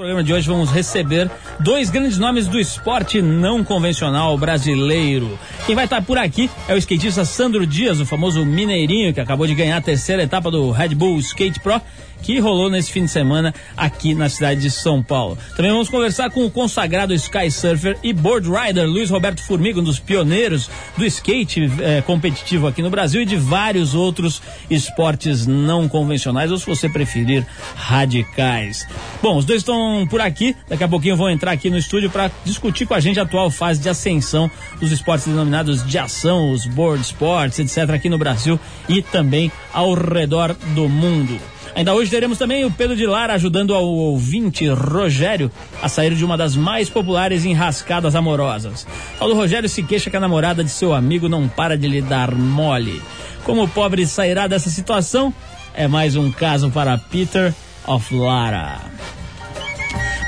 programa de hoje vamos receber dois grandes nomes do esporte não convencional brasileiro. Quem vai estar por aqui é o skatista Sandro Dias, o famoso mineirinho que acabou de ganhar a terceira etapa do Red Bull Skate Pro que rolou nesse fim de semana aqui na cidade de São Paulo. Também vamos conversar com o consagrado Sky Surfer e Board Rider Luiz Roberto Formiga, um dos pioneiros do skate eh, competitivo aqui no Brasil e de vários outros esportes não convencionais, ou se você preferir, radicais. Bom, os dois estão por aqui, daqui a pouquinho vão entrar aqui no estúdio para discutir com a gente a atual fase de ascensão dos esportes denominados de ação, os board sports, etc., aqui no Brasil e também ao redor do mundo. Ainda hoje teremos também o Pedro de Lara ajudando ao ouvinte Rogério a sair de uma das mais populares enrascadas amorosas. Paulo Rogério se queixa que a namorada de seu amigo não para de lhe dar mole. Como o pobre sairá dessa situação? É mais um caso para Peter of Lara.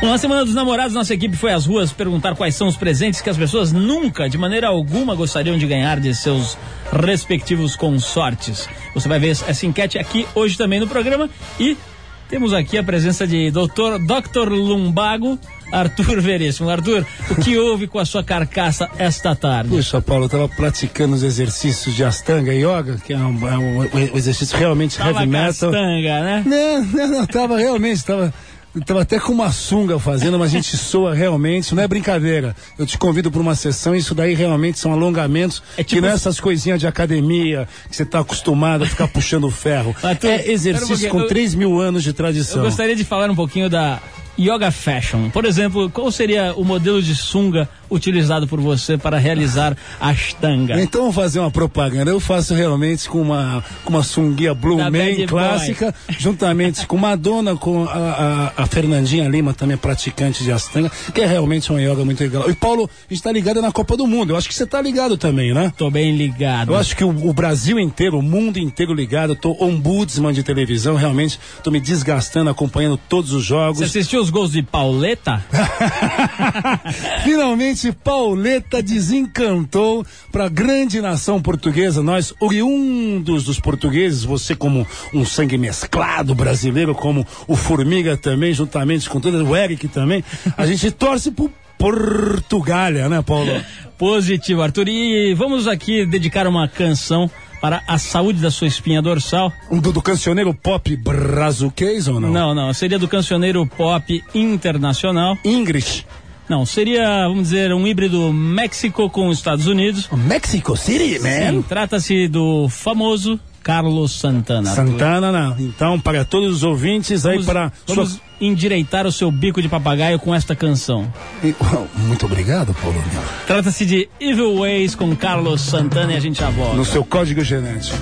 Bom, na Semana dos Namorados, nossa equipe foi às ruas perguntar quais são os presentes que as pessoas nunca, de maneira alguma, gostariam de ganhar de seus respectivos consortes. Você vai ver essa enquete aqui hoje também no programa e temos aqui a presença de Dr. Dr. Lumbago, Arthur Veríssimo. Arthur, o que houve com a sua carcaça esta tarde? Puxa, Paulo, eu estava praticando os exercícios de Astanga Yoga, que é um, é um, um exercício realmente Tava heavy metal. Astanga, né? Não, não, não, tava realmente, tava. Tava até com uma sunga fazendo, mas a gente soa realmente, não é brincadeira. Eu te convido para uma sessão, isso daí realmente são alongamentos, É tipo- que não é essas coisinhas de academia, que você tá acostumado a ficar puxando ferro. Arthur, é um exercício pouquinho, com eu- 3 mil anos de Eu tradição. gostaria de falar um pouquinho da Yoga Fashion. Por exemplo, qual seria o modelo de sunga utilizado por você para realizar a Ashtanga? Então vamos fazer uma propaganda. Eu faço realmente com uma, com uma sunguia Blue Da Bad Man Boy. clássica, juntamente com Madonna, com a, a, a Fernandinha Lima, também praticante de Astanga, que é realmente uma yoga muito legal. E Paulo, a gente tá ligado na Copa do Mundo. Eu acho que você tá ligado também, né? Tô bem ligado. Eu acho que o, o Brasil inteiro, o mundo inteiro ligado. Eu tô ombudsman de televisão, realmente. Tô me desgastando, acompanhando todos os jogos. Você assistiu os gols de Pauleta? Finalmente, Pauleta desencantou para a grande nação portuguesa. Nós, oriundos dos portugueses, você como um sangue mesclado brasileiro, como o Formiga também, juntamente com todo o Eric também, a gente torce por Portugália, né, Paulo? Positivo, Arthur. E vamos aqui dedicar uma canção para a saúde da sua espinha dorsal. Um do, do cancioneiro pop brazuquês ou não? Não, não. Seria do cancioneiro pop internacional. English. Não, seria, vamos dizer, um híbrido México com os Estados Unidos. Mexico City, Sim, trata-se do famoso Carlos Santana. Santana, não. Então, para todos os ouvintes, aí Vamos, para. vamos sua- endireitar o seu bico de papagaio com esta canção. E- Muito obrigado, Paulo. Trata-se de Evil Ways com Carlos Santana e a gente já volta. No seu código genético.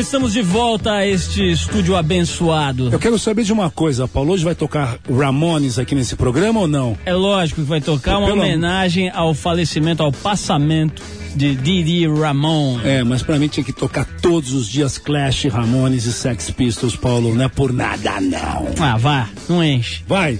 Estamos de volta a este estúdio abençoado. Eu quero saber de uma coisa, Paulo. Hoje vai tocar Ramones aqui nesse programa ou não? É lógico que vai tocar uma Pelo- homenagem ao falecimento, ao passamento de Didi Ramon. É, mas pra mim tinha que tocar todos os dias Clash, Ramones e Sex Pistols, Paulo. Não é por nada, não. Ah, vá, não enche. Vai.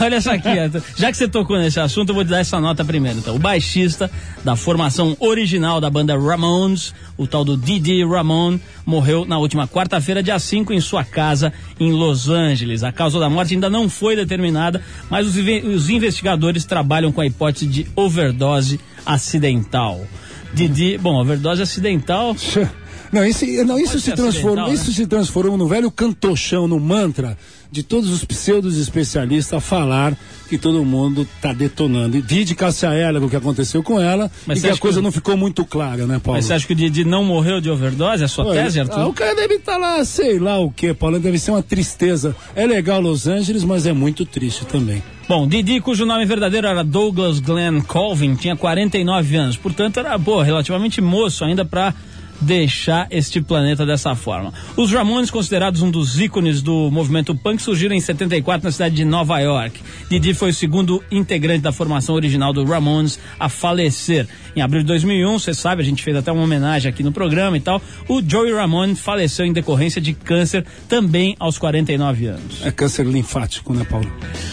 Olha só aqui, já que você tocou nesse assunto, eu vou te dar essa nota primeiro. Então, o baixista da formação original da banda Ramones, o tal do Didi Ramon, morreu na última quarta-feira, dia 5, em sua casa em Los Angeles. A causa da morte ainda não foi determinada, mas os, os investigadores trabalham com a hipótese de overdose acidental. Didi, bom, overdose acidental. Não, isso, não, isso se acidental, né? isso se transformou no velho cantochão, no mantra de todos os pseudos especialistas a falar que todo mundo tá detonando. E Didi Cássia Eller, o que aconteceu com ela, Mas e que a coisa que- não ficou muito clara, né, Paulo? Mas você acha que o Didi não morreu de overdose? É a sua Olha, tese, Arthur? ah, o cara deve estar lá, sei lá o que, Paulo. Deve ser uma tristeza. É legal Los Angeles, mas é muito triste também. Bom, Didi, cujo nome verdadeiro era Douglas Glenn Colvin, tinha 49 anos. Portanto, era, pô, relativamente moço ainda para deixar este planeta dessa forma. Os Ramones, considerados um dos ícones do movimento punk, surgiram em 74 na cidade de Nova York. Didi foi o segundo integrante da formação original do Ramones a falecer. Em abril de 2001, você sabe, a gente fez até uma homenagem aqui no programa e tal. O Joey Ramone faleceu em decorrência de câncer também aos 49 anos. É câncer linfático, né, Paulo?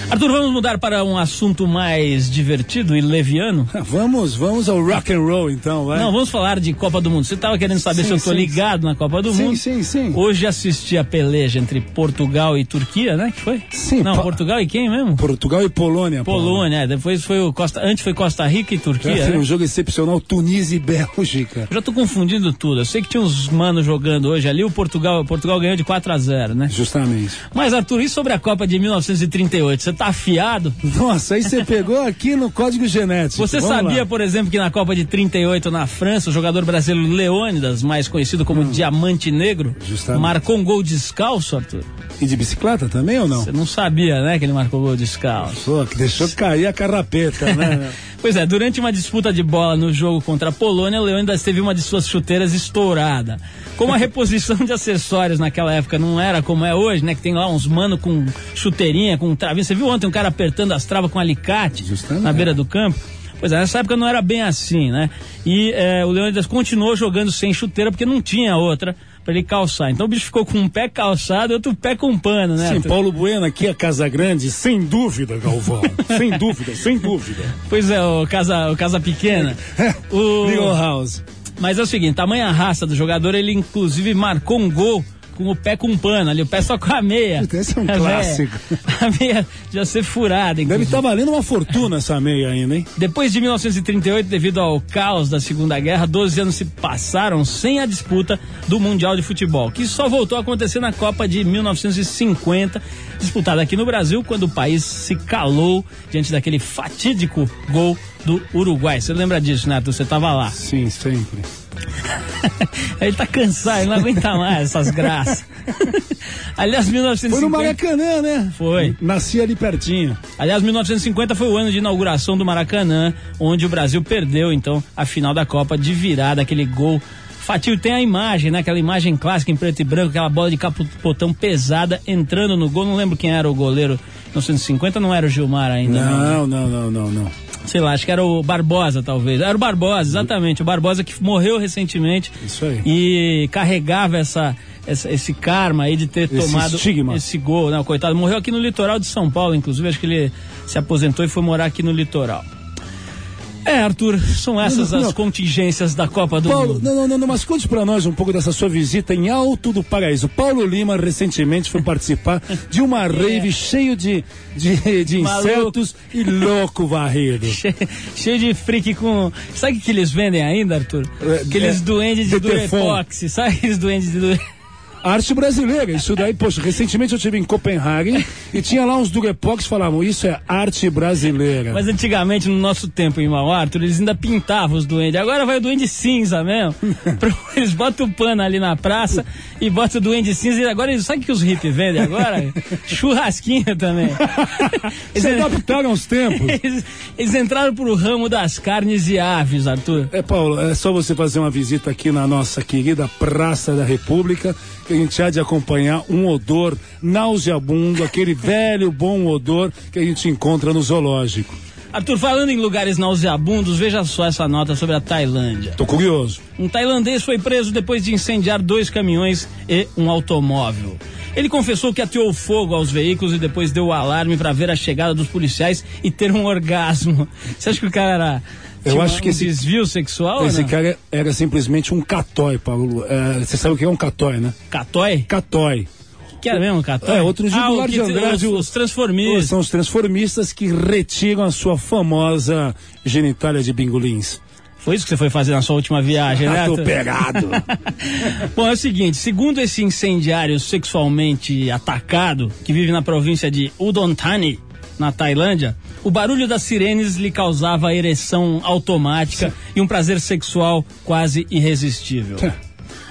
Arthur, vamos mudar para um assunto mais divertido e leviano? Vamos, vamos ao rock and roll então, vai. Não, vamos falar de Copa do Mundo. Você estava querendo saber Sim, se eu tô sim, ligado na Copa do Sim, Mundo. sim, sim. Hoje assisti a peleja entre Portugal e Turquia, né? Que foi? Sim, Não, pa- Portugal e quem mesmo? Portugal e Polônia. Polônia, é, depois foi o Costa, antes foi Costa Rica e Turquia. É, né? um jogo excepcional, Tunísia e Bélgica. Eu já tô confundindo tudo. Eu sei que tinha uns manos jogando hoje ali, o Portugal, o Portugal ganhou de 4 a 0, né? Justamente. Mas Arthur, e sobre a Copa de 1938? Você tá afiado? Nossa, aí você pegou aqui no código genético. Você Vamos sabia, lá. por exemplo, que na Copa de 38 na França, o jogador brasileiro Leônidas, mais conhecido como Diamante Negro. Justamente. marcou um gol descalço, Arthur? E de bicicleta também ou não? Você não sabia, né, que ele marcou gol descalço. Pô, que deixou cair a carrapeta, né? Pois é, durante uma disputa de bola no jogo contra a Polônia, o Leônidas teve uma de suas chuteiras estourada. Como a reposição de acessórios naquela época não era como é hoje, né? Que tem lá uns mano com chuteirinha, com travinha. Você viu ontem um cara apertando as travas com alicate Justamente. na beira do campo? Pois é, nessa época não era bem assim, né? E é, o Leônidas continuou jogando sem chuteira porque não tinha outra pra ele calçar. Então o bicho ficou com um pé calçado e outro pé com pano, né? Sim, Arthur? Paulo Bueno aqui a Casa Grande, sem dúvida, Galvão. sem dúvida, sem dúvida. Pois é, o Casa, o casa Pequena. o... Legal House. Mas é o seguinte, tamanha raça do jogador, ele inclusive marcou um gol com o pé com pano ali, o pé só com a meia. Esse é um A meia- clássico. A meia já ser furada, Deve inclusive. estar valendo uma fortuna essa meia ainda, hein? Depois de 1938, devido ao caos da Segunda Guerra, 12 anos se passaram sem a disputa do Mundial de Futebol, que só voltou a acontecer na Copa de 1950, disputada aqui no Brasil, quando o país se calou diante daquele fatídico gol do Uruguai. Você lembra disso, Neto? Você estava lá. Sim, sempre. Ele tá cansado, ele não aguenta mais essas graças. Aliás, 1950. Foi no Maracanã, né? Foi. Nasci ali pertinho. Aliás, 1950 foi o ano de inauguração do Maracanã, onde o Brasil perdeu, então, a final da Copa de virada, aquele gol. Fatil tem a imagem, né? Aquela imagem clássica em preto e branco, aquela bola de capotão pesada entrando no gol. Não lembro quem era o goleiro. 1950 não era o Gilmar ainda. Não, não, não, não, não. Sei lá, acho que era o Barbosa, talvez. Era o Barbosa, exatamente. O Barbosa que morreu recentemente. Isso aí. E carregava essa, essa- esse karma aí de ter Esse tomado estigma. esse gol, né? O coitado morreu aqui no litoral de São Paulo, inclusive. Acho que ele se aposentou e foi morar aqui no litoral. É, Arthur, são essas Não, não, as não. contingências da Copa do Paulo, Mundo. não, não, não, mas conte pra nós um pouco dessa sua visita em Alto do Paraíso. Paulo Lima recentemente foi participar de uma rave cheio de, de, de É. Insetos e louco varrido. Che- Cheio de freak com. Sabe o que, eles vendem ainda, Arthur? É, Aqueles é, duendes de. Durepox. Sabe aqueles duendes de Dure... Arte brasileira, isso daí, poxa, recentemente eu estive em Copenhague e tinha lá uns durepox que falavam, isso é arte brasileira. Mas antigamente, no nosso tempo em Mau Arthur, eles ainda pintavam os duendes. Agora vai o duende cinza mesmo. Eles botam o pano ali na praça e botam o duende cinza. E agora, eles- sabe o que os hippies vendem agora? Churrasquinho também. Se adaptaram aos tempos. eles, eles entraram pro ramo das carnes e aves, Arthur. É, Paulo, é só você fazer uma visita aqui na nossa querida Praça da República, a gente há de acompanhar um odor nauseabundo, aquele velho bom odor que a gente encontra no zoológico. Arthur, falando em lugares nauseabundos, veja só essa nota sobre a Tailândia. Tô curioso. Um tailandês foi preso depois de incendiar dois caminhões e um automóvel. Ele confessou que ateou fogo aos veículos e depois deu o alarme para ver a chegada dos policiais e ter um orgasmo. Você acha que o cara era. Eu tinha acho um que esse- desvio sexual? Esse não? cara era simplesmente um catói, Paulo. É, você sabe o que é um catói, né? Catói? Catói. Que era mesmo, Catói? É, outro dia ah, o que Andrade, os, os transformistas. São os transformistas que retiram a sua famosa genitália de bingolins. Foi isso que você foi fazer na sua última viagem, né? Ah, tô pegado. Bom, é o seguinte, segundo esse incendiário sexualmente atacado, que vive na província de Udon Thani, na Tailândia, o barulho das sirenes lhe causava ereção automática e um prazer sexual quase irresistível.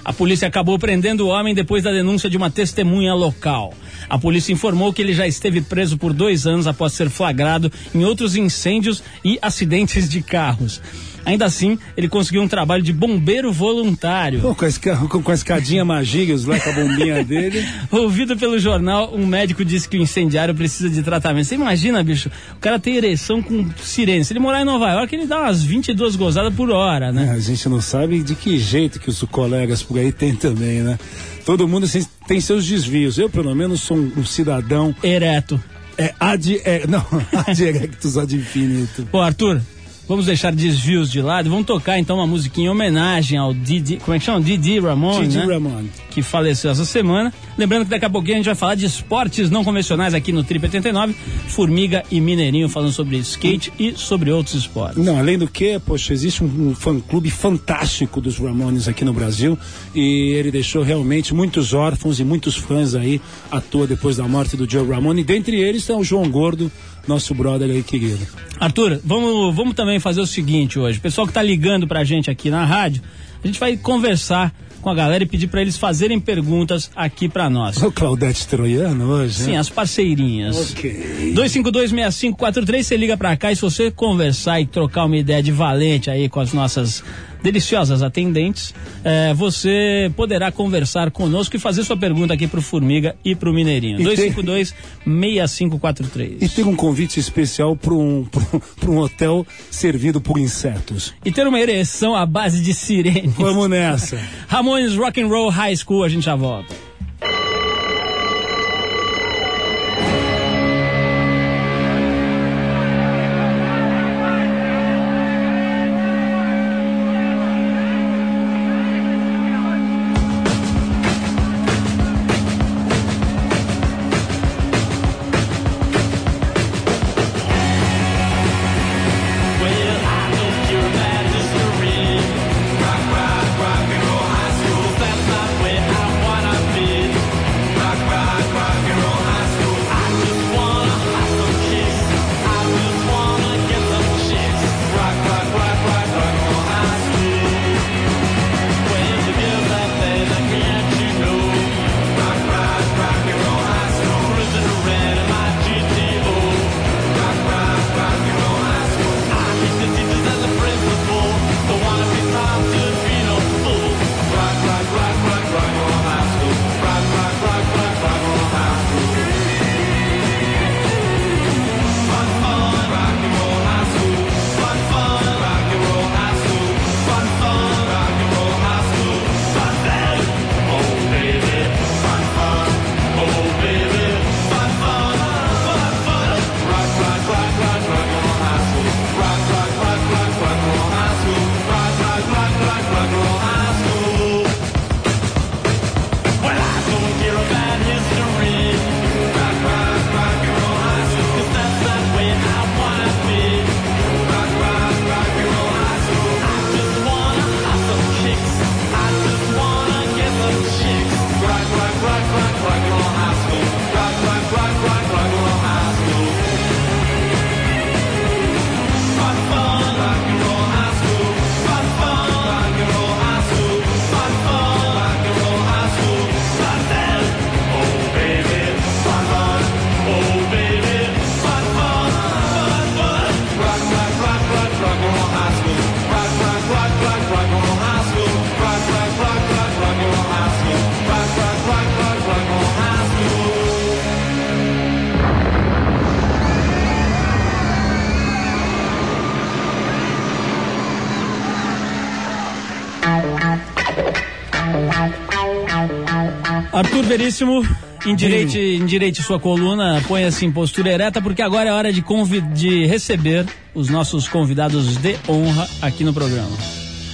A polícia acabou prendendo o homem depois da denúncia de uma testemunha local. A polícia informou que ele já esteve preso por dois anos após ser flagrado em outros incêndios e acidentes de carros. Ainda assim, ele conseguiu um trabalho de bombeiro voluntário. Pô, com, a esca- com- com a escadinha Magigas lá com a bombinha dele. Ouvido pelo jornal, um médico disse que o incendiário precisa de tratamento. Você imagina, bicho, o cara tem ereção com sirene. Se ele morar em Nova York, ele dá umas 22 gozadas por hora, né? É, a gente não sabe de que jeito que os colegas por aí têm também, né? Todo mundo tem seus desvios. Eu, pelo menos, sou um, um cidadão Ereto. é, ad, é, não, ad erectus ad infinito. Pô, Arthur, vamos deixar desvios de lado. Vamos tocar então uma musiquinha em homenagem ao Didi. Como é que chama? Didi Ramon, Didi né? Ramon. Que faleceu essa semana. Lembrando que daqui a pouquinho a gente vai falar de esportes não convencionais aqui no Trip 89. Formiga e Mineirinho falando sobre skate e sobre outros esportes. Não, além do que, poxa, existe um, um fã-clube fantástico dos Ramones aqui no Brasil e ele deixou realmente muitos órfãos e muitos fãs aí à toa depois da morte do Joe Ramone. E dentre eles está o João Gordo, nosso brother aí querido. Arthur, vamos, vamos também fazer o seguinte hoje. O pessoal que tá ligando pra gente aqui na rádio, a gente vai conversar com a galera e pedir pra eles fazerem perguntas aqui pra nós. O Claudete Troiano hoje, Sim, né? as parceirinhas. Ok. 2526543, você liga pra cá e se você conversar e trocar uma ideia de valente aí com as nossas deliciosas atendentes, eh, você poderá conversar conosco e fazer sua pergunta aqui pro Formiga e pro Mineirinho. E tem- 2526543. E ter um convite especial para um, pra pra um hotel servido por insetos. E ter uma ereção à base de sirene. Vamos nessa. Ramones Rock and Roll High School, a gente já volta. Veríssimo, endireite, endireite sua coluna, ponha-se em postura ereta, porque agora é hora de, de receber os nossos convidados de honra aqui no programa.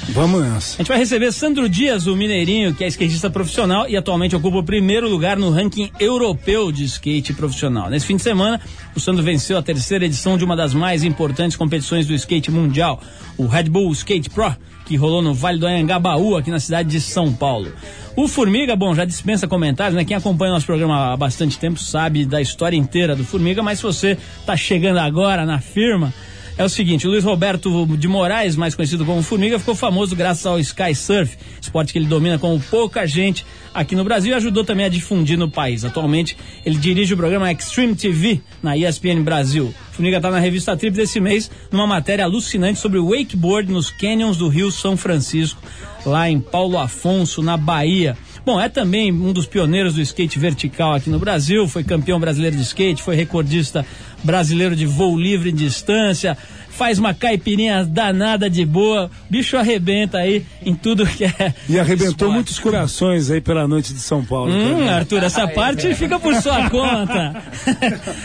Vamos nessa. A gente vai receber Sandro Dias, o mineirinho, que é skatista profissional e atualmente ocupa o primeiro lugar no ranking europeu de skate profissional. Nesse fim de semana, o Sandro venceu a terceira edição de uma das mais importantes competições do skate mundial, o Red Bull Skate Pro, que rolou no Vale do Anhangabaú, aqui na cidade de São Paulo. O Formiga, bom, já dispensa comentários, né? Quem acompanha nosso programa há bastante tempo sabe da história inteira do Formiga, mas se você tá chegando agora na firma, é o seguinte, o Luiz Roberto de Moraes, mais conhecido como Formiga, ficou famoso graças ao Sky Surf, esporte que ele domina como pouca gente aqui no Brasil e ajudou também a difundir no país. Atualmente, ele dirige o programa Extreme TV na ESPN Brasil. Formiga está na revista Trip desse mês, numa matéria alucinante sobre wakeboard nos canyons do Rio São Francisco, lá em Paulo Afonso, na Bahia. Bom, é também um dos pioneiros do skate vertical aqui no Brasil, foi campeão brasileiro de skate, foi recordista brasileiro de voo livre em distância, faz uma caipirinha danada de boa, bicho arrebenta aí em tudo que é. E arrebentou esporte. muitos corações aí pela noite de São Paulo. Hum, também. Arthur, essa parte fica por sua conta.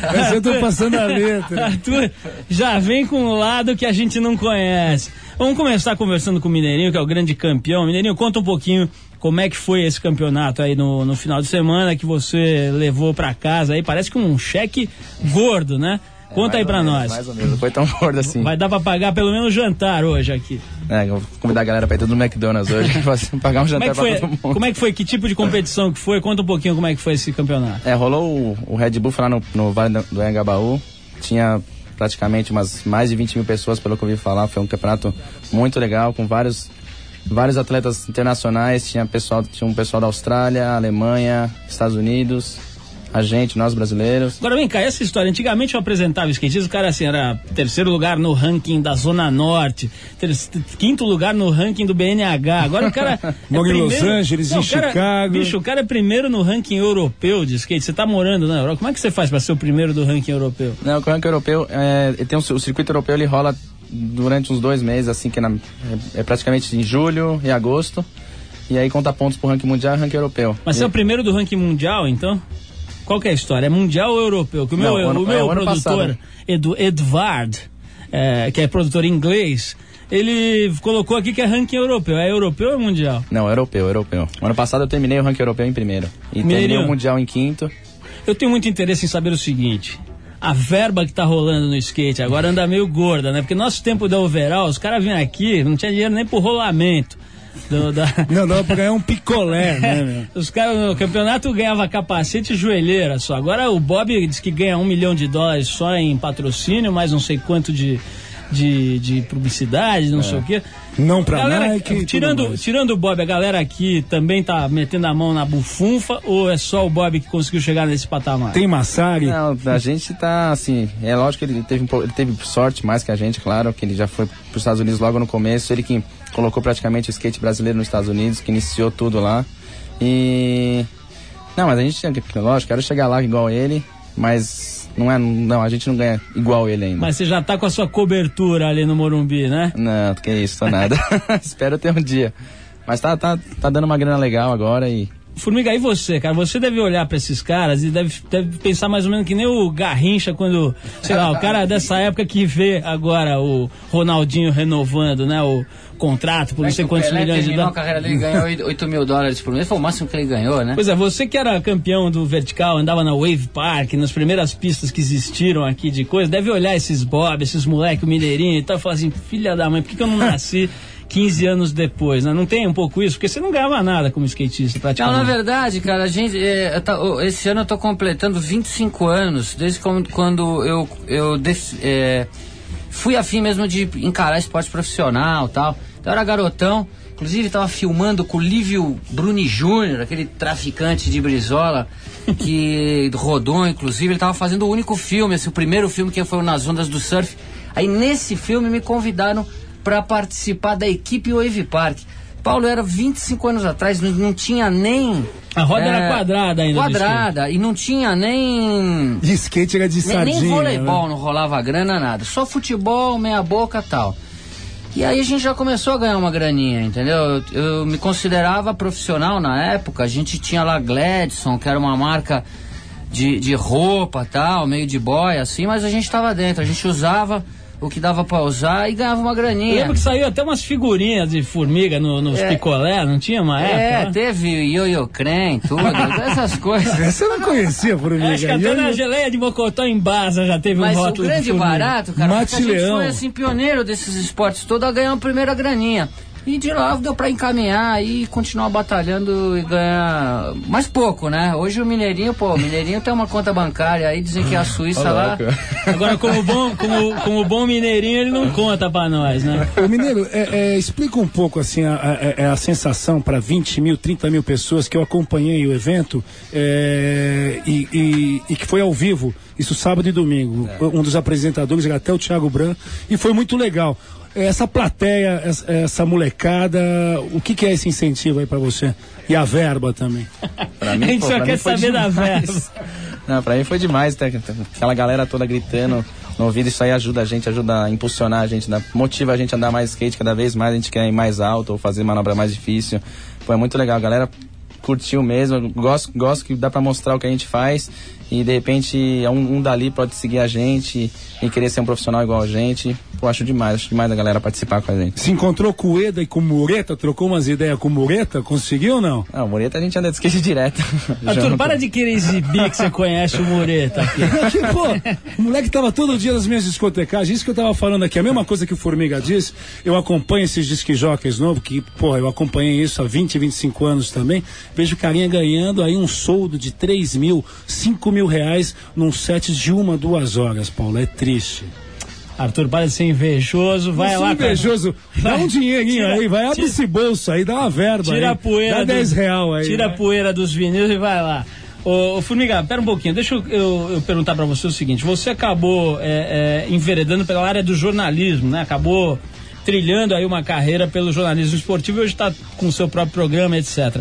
Mas eu tô passando a letra. Arthur já vem com um lado que a gente não conhece. Vamos começar conversando com o Mineirinho, que é o grande campeão. Mineirinho, conta um pouquinho como é que foi esse campeonato aí no, no final de semana que você levou pra casa aí. Parece que um cheque gordo, né? Conta aí pra nós. Mais ou menos, não foi tão gordo assim. Vai dar pra pagar pelo menos jantar hoje aqui. É, eu vou convidar a galera pra ir tudo no McDonald's hoje, pra pagar um Como é, jantar que foi, pra todo mundo. como é que foi? Que tipo de competição que foi? Conta um pouquinho como é que foi esse campeonato. É, rolou o, o Red Bull lá no, no Vale do- Anhangabaú. Tinha praticamente umas mais de 20 mil pessoas, pelo que eu ouvi falar. Foi um campeonato muito legal, com vários, vários atletas internacionais. Tinha, pessoal, tinha um pessoal da Austrália, Alemanha, Estados Unidos, a gente, nós brasileiros. Agora vem cá, essa história. Antigamente eu apresentava skatistas, o cara assim, era terceiro lugar no ranking da Zona Norte, ter- quinto lugar no ranking do BNH. Agora o cara. é Mora em Los Angeles, em o cara- Chicago. Bicho, o cara é primeiro no ranking europeu de skate. Você tá morando na Europa. Como é que você faz pra ser o primeiro do ranking europeu? Não, o ranking europeu, é, tem um, o circuito europeu ele rola durante uns dois meses, assim, que na- é, é praticamente em julho e agosto. E aí conta pontos pro ranking mundial e ranking europeu. Mas você é o primeiro do ranking mundial, então? Qual que é a história? É mundial ou europeu? Que o meu, Não, ano- o meu é, o produtor, passado. Edu, Edvard, é, que é produtor inglês, ele colocou aqui que é ranking europeu. É europeu ou é mundial? Não, europeu, europeu. Ano passado eu terminei o ranking europeu em primeiro. E terminei Mineirinho. o mundial em quinto. Eu tenho muito interesse em saber o seguinte. A verba que tá rolando no skate agora anda meio gorda, né? Porque nosso tempo da overall, os caras vinham aqui, não tinha dinheiro nem pro rolamento. do- da- Não, dava pra ganhar um picolé, né, meu? Os caras no campeonato ganhava capacete e joelheira só. Agora o Bob diz que ganha um milhão de dólares só em patrocínio, mais não sei quanto de, de, de publicidade, não sei o quê. Não pra Galera, Nike. tirando, tirando o Bob, a galera aqui também tá metendo a mão na bufunfa ou é só o Bob que conseguiu chegar nesse patamar? Tem Massari? Não, a gente tá assim. É lógico que ele teve, um ele teve sorte mais que a gente, claro, que ele já foi pros Estados Unidos logo no começo. Ele que colocou praticamente o skate brasileiro nos Estados Unidos, que iniciou tudo lá. E. Não, mas a gente, lógico, quero chegar lá igual ele, mas não é. Não, a gente não ganha igual ele ainda. Mas você já tá com a sua cobertura ali no Morumbi, né? Não, que isso, tô nada. Espero ter um dia. Mas tá, tá, tá dando uma grana legal agora e. Formiga, e você, cara? Você deve olhar pra esses caras e deve, deve pensar mais ou menos que nem o Garrincha quando, sei lá, o cara dessa época que vê agora o Ronaldinho renovando, né, o contrato por não sei o quantos Pelé milhões de a dólares. carreira dele ganhou 8 mil dólares por mês. Foi o máximo que ele ganhou, né? Pois é, você que era campeão do vertical, andava na Wave Park, nas primeiras pistas que existiram aqui de coisa, deve olhar esses Bob, esses moleque, o Mineirinho e tal, e falar assim, filha da mãe, por que, que eu não nasci 15 anos depois, né? Não tem um pouco isso? Porque você não ganhava nada como skatista, Não, praticamente. na verdade, cara, a gente. é, tá- esse ano eu tô completando 25 anos, desde quando, quando eu, eu def- é, fui afim mesmo de encarar esporte profissional e tal. Então era garotão, inclusive tava filmando com o Lívio Bruni Júnior, aquele traficante de Brizola, que rodou, inclusive, ele tava fazendo o único filme, assim, o primeiro filme que foi Nas Ondas do Surf. Aí nesse filme me convidaram para participar da equipe Wave Park. Paulo era 25 anos atrás, não, não tinha nem. A roda era quadrada ainda Quadrada, e não tinha nem. De skate era de Nem, sardinha. nem voleibol, né? não rolava grana, nada. Só futebol, meia boca tal. E aí a gente já começou a ganhar uma graninha, entendeu? Eu, eu me considerava profissional na época. A gente tinha lá Gladson, que era uma marca de, de roupa tal, meio de boy, assim, mas a gente tava dentro. A gente usava o que dava pra usar e ganhava uma Eu graninha. lembro que saiu até umas figurinhas de formiga no- nos É. picolé, não tinha uma É, época? né? teve ioiô creme, tudo, essas coisas. Essa eu não conhecia, Formiga. Acho que até eu- na geleia de Mocotó em Baza já teve Mas um o rótulo de grande formiga. barato, cara, Mate porque a gente foi assim, pioneiro desses esportes todos a ganhar a primeira graninha. E de lá deu pra encaminhar e continuar batalhando e ganhar mais pouco, né? Hoje o Mineirinho, pô, o Mineirinho tem uma conta bancária aí, dizem que é a Suíça lá. Agora, como bom, como, como bom mineirinho, ele não conta pra nós, né? Ô, Mineiro, é, é, explica um pouco assim a, a- a- a sensação para 20 mil, 30 mil pessoas que eu acompanhei o evento é, e, e- e que foi ao vivo, isso sábado e domingo. Um dos apresentadores era até o Thiago Bran e foi muito legal. Essa plateia, essa, essa molecada, o que, que é esse incentivo aí para você? E a verba também. Pra a gente pô, só pra quer mim foi saber da demais. verba. Não, pra mim foi demais, tá? aquela galera toda gritando no ouvido, isso aí ajuda a gente, ajuda a impulsionar a gente, motiva a gente a andar mais skate cada vez mais, a gente quer ir mais alto ou fazer manobra mais difícil. Pô, é muito legal, a galera curtiu mesmo, gosto, gosto que dá pra mostrar o que a gente faz e de repente um, um dali pode seguir a gente e querer ser um profissional igual a gente. Pô, acho demais, acho demais a galera participar com a gente. Se encontrou com o Eda e com o Mureta, trocou umas ideias com o Mureta, conseguiu ou não? Ah, o Moreta a gente anda de skate direto. Arthur, Junto. para de querer exibir que você conhece o Mureta aqui. Pô, o moleque tava todo dia nas minhas discotecagens, isso que eu tava falando aqui, a mesma coisa que o Formiga disse, eu acompanho esses disque jockeys novos, que, pô, eu acompanhei isso há 20, 25 anos também, vejo o carinha ganhando aí um soldo de 3 mil, 5 mil reais num set de uma, duas horas, Paulo, é triste. Arthur, para de ser invejoso, vai Não lá. cara. invejoso, dá um dinheirinho Tira- aí, vai, abre tira- esse bolso aí, dá uma verba Tira aí, a poeira. dá do- 10 real aí. Tira a vai. poeira dos vinis e vai lá. Ô, ô, Formiga, pera um pouquinho, deixa eu, eu- eu perguntar pra você o seguinte: você acabou é, é, enveredando pela área do jornalismo, né? Acabou trilhando aí uma carreira pelo jornalismo esportivo e hoje está com o seu próprio programa, etc.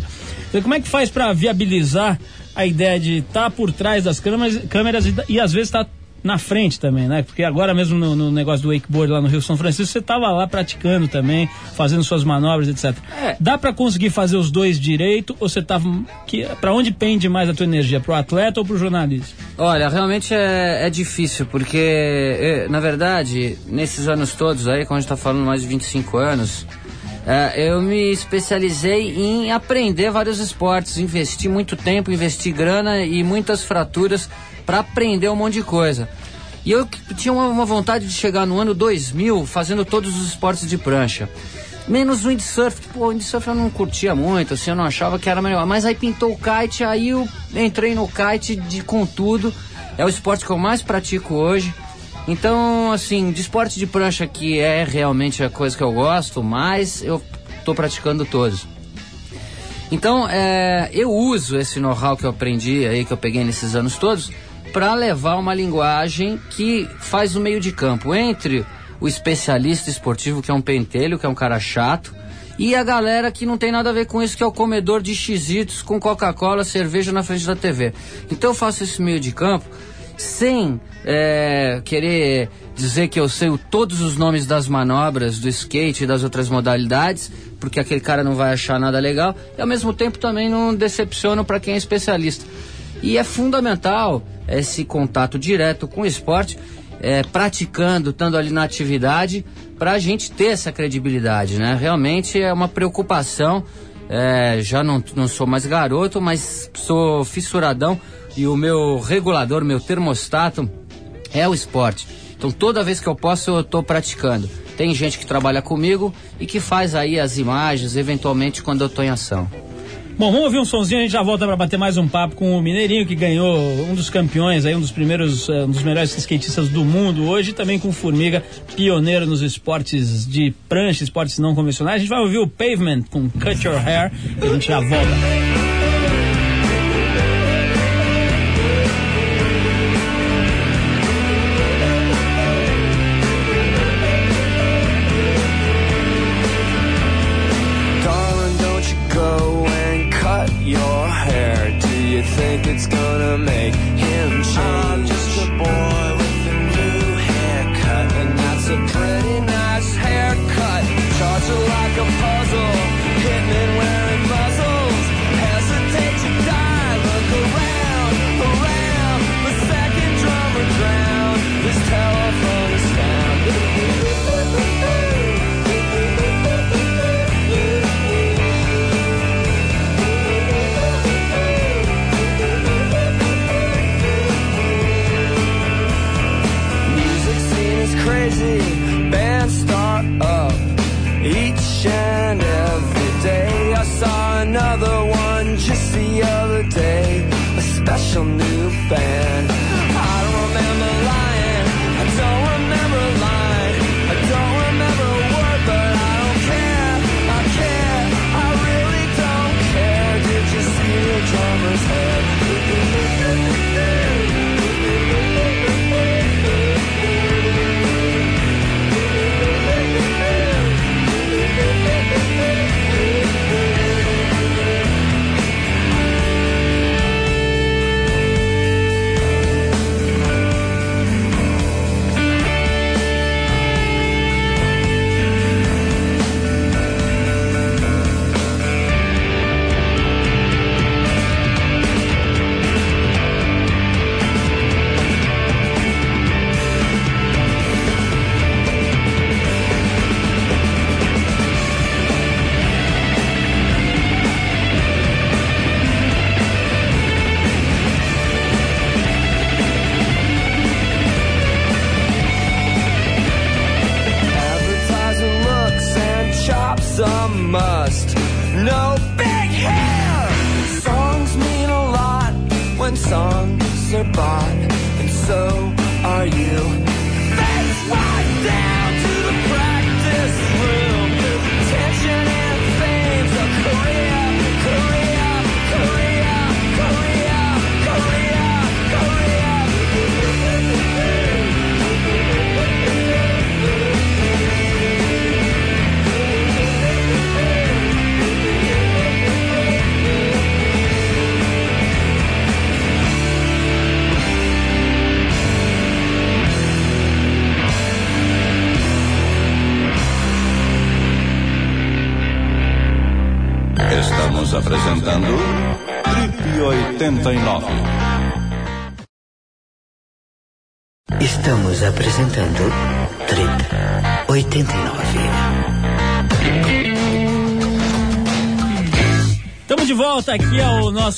Então, como é que faz pra viabilizar a ideia de estar por trás das câmeras, câmeras e, e às vezes estar na frente também, né? Porque agora mesmo no, no negócio do wakeboard lá no Rio São Francisco, você estava lá praticando também, fazendo suas manobras, etc. É. Dá pra conseguir fazer os dois direito ou você tava que para onde pende mais a tua energia, pro atleta ou pro jornalismo? Olha, realmente é, é difícil, porque, eh, na verdade, nesses anos todos aí, quando a gente tá falando mais de 25 anos, eh, eu me especializei em aprender vários esportes, investi muito tempo, investi grana e muitas fraturas para aprender um monte de coisa. E eu tinha uma, uma vontade de chegar no ano 2000 fazendo todos os esportes de prancha. Menos o windsurf, pô, o windsurf eu não curtia muito, assim, eu não achava que era melhor. Mas aí pintou o kite, aí eu entrei no kite de, com tudo. É o esporte que eu mais pratico hoje. Então, assim, de esporte de prancha, que é realmente a coisa que eu gosto mais, eu tô praticando todos. Então, é, eu uso esse know-how que eu aprendi aí, que eu peguei nesses anos todos, para levar uma linguagem que faz o meio de campo entre o especialista esportivo, que é um pentelho, que é um cara chato, e a galera que não tem nada a ver com isso, que é o comedor de xizitos com Coca-Cola, cerveja na frente da TV. Então eu faço esse meio de campo sem é, querer dizer que eu sei todos os nomes das manobras do skate e das outras modalidades, porque aquele cara não vai achar nada legal, e ao mesmo tempo também não decepciono para quem é especialista. E é fundamental esse contato direto com o esporte, é, praticando, estando ali na atividade, para a gente ter essa credibilidade, né? Realmente é uma preocupação. é, já não, não sou mais garoto, mas sou fissuradão e o meu regulador, meu termostato é o esporte. Então toda vez que eu posso eu estou praticando. Tem gente que trabalha comigo e que faz aí as imagens, eventualmente quando eu estou em ação. Bom, vamos ouvir um sonzinho, a gente já volta para bater mais um papo com o Mineirinho, que ganhou um dos campeões, aí, um dos primeiros, eh, um dos melhores skatistas do mundo hoje, e também com o Formiga, pioneiro nos esportes de prancha, esportes não convencionais. A gente vai ouvir o Pavement com Cut Your Hair e a gente já volta.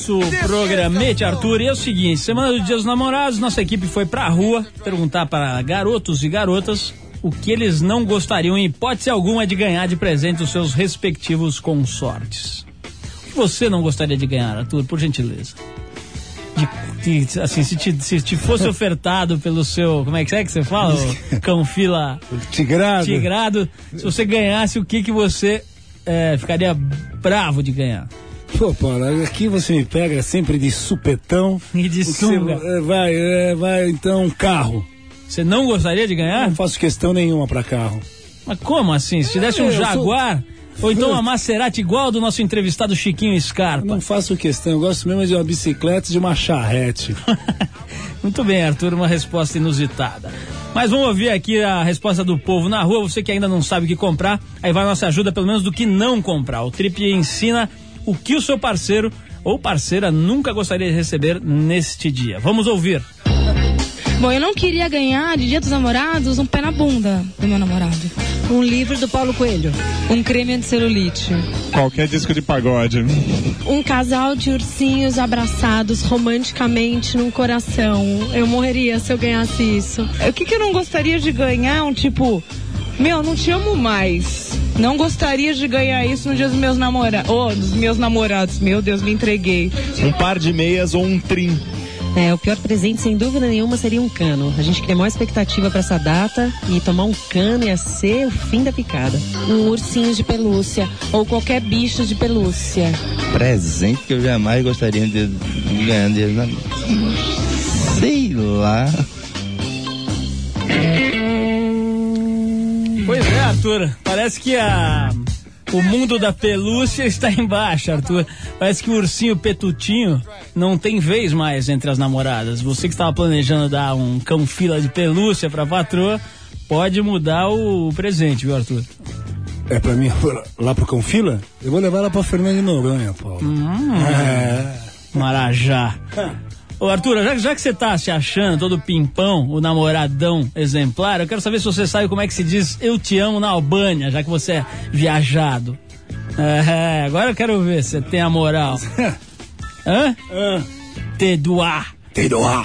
Nosso programete, Arthur. E é o seguinte: semana do Dia dos Namorados, nossa equipe foi pra rua perguntar para garotos e garotas o que eles não gostariam, em hipótese alguma, de ganhar de presente os seus respectivos consortes. O que você não gostaria de ganhar, Arthur, por gentileza? De, de- assim, se te, se te fosse ofertado pelo seu. Como é que é que você fala? Canfila Tigrado. Tigrado. Se você ganhasse, o que, que você eh, ficaria bravo de ganhar? Pô, Paulo, aqui você me pega sempre de supetão. E de Você, sunga. é, vai, é, vai, então, carro. Você não gostaria de ganhar? Não faço questão nenhuma pra carro. Mas como assim? Se te desse um É, eu sou- Jaguar, ou então uma Maserati igual do nosso entrevistado Chiquinho Eu Scarpa. não faço questão, eu gosto mesmo de uma bicicleta e de uma charrete. Muito bem, Arthur, uma resposta inusitada. Mas vamos ouvir aqui a resposta do povo na rua. Você que ainda não sabe o que comprar, aí vai a nossa ajuda, pelo menos do que não comprar. O Trip ensina o que o seu parceiro ou parceira nunca gostaria de receber neste dia. Vamos ouvir. Bom, eu não queria ganhar de Dia dos Namorados um pé na bunda do meu namorado. Um livro do Paulo Coelho. Um creme anti-celulite. Qualquer disco de pagode. Um casal de ursinhos abraçados romanticamente num coração. Eu morreria se eu ganhasse isso. O que, que eu não gostaria de ganhar? Um tipo, meu, não te amo mais. Não gostaria de ganhar isso no dia dos meus namorados. Oh, dos meus namorados. Meu Deus, me entreguei. Um par de meias ou um trim. É, o pior presente, sem dúvida nenhuma, seria um cano. A gente cria maior expectativa para essa data e tomar um cano ia ser o fim da picada. Um ursinho de pelúcia. Ou qualquer bicho de pelúcia. Presente que eu jamais gostaria de, ganhar de Sei lá. Arthur. Parece que a. O mundo da pelúcia está embaixo, Arthur. Parece que o ursinho petutinho não tem vez mais entre as namoradas. Você que estava planejando dar um cão fila de pelúcia pra patroa, pode mudar o presente, viu, Arthur? É pra mim lá pro Confila? Eu vou levar ela pra Fernando de Noronha, Paulo. Hum, É. Marajá. Ô Arthur, já, já que você tá se achando todo pimpão, o namoradão exemplar, eu quero saber se você sabe como é que se diz eu te amo na Albânia, já que você é viajado. É, agora eu quero ver se você tem a moral. Hã? Te doar. Te doar.